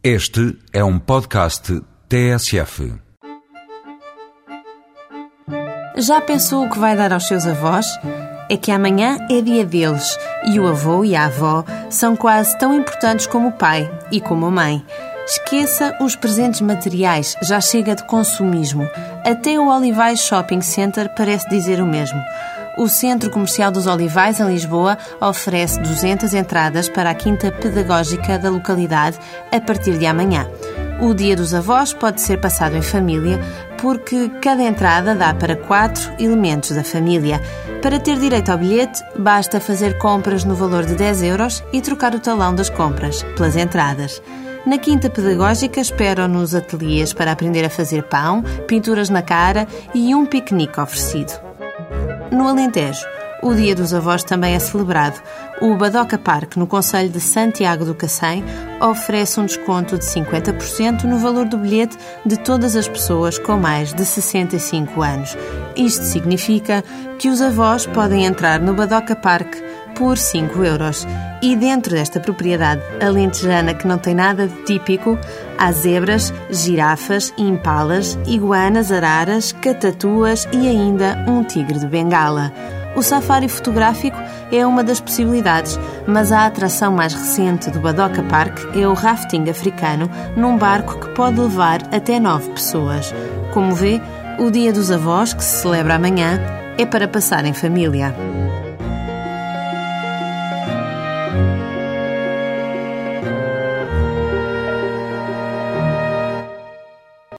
Este é um podcast TSF. Já pensou o que vai dar aos seus avós? É que amanhã é dia deles e o avô e a avó são quase tão importantes como o pai e como a mãe. Esqueça os presentes materiais, já chega de consumismo. Até o Olivais Shopping Center parece dizer o mesmo. O Centro Comercial dos Olivais, em Lisboa, oferece 200 entradas para a Quinta Pedagógica da localidade a partir de amanhã. O Dia dos Avós pode ser passado em família, porque cada entrada dá para quatro elementos da família. Para ter direito ao bilhete, basta fazer compras no valor de 10 euros e trocar o talão das compras pelas entradas. Na Quinta Pedagógica esperam-nos ateliês para aprender a fazer pão, pinturas na cara e um piquenique oferecido. No Alentejo, o Dia dos Avós também é celebrado. O Badoca Park, no Conselho de Santiago do Cacém, oferece um desconto de 50% no valor do bilhete de todas as pessoas com mais de 65 anos. Isto significa que os avós podem entrar no Badoca Park por 5 euros. E dentro desta propriedade alentejana que não tem nada de típico, há zebras, girafas, impalas, iguanas, araras, catatuas e ainda um tigre de bengala. O safari fotográfico é uma das possibilidades, mas a atração mais recente do Badoca Park é o rafting africano num barco que pode levar até nove pessoas. Como vê, o Dia dos Avós, que se celebra amanhã, é para passar em família. Bye.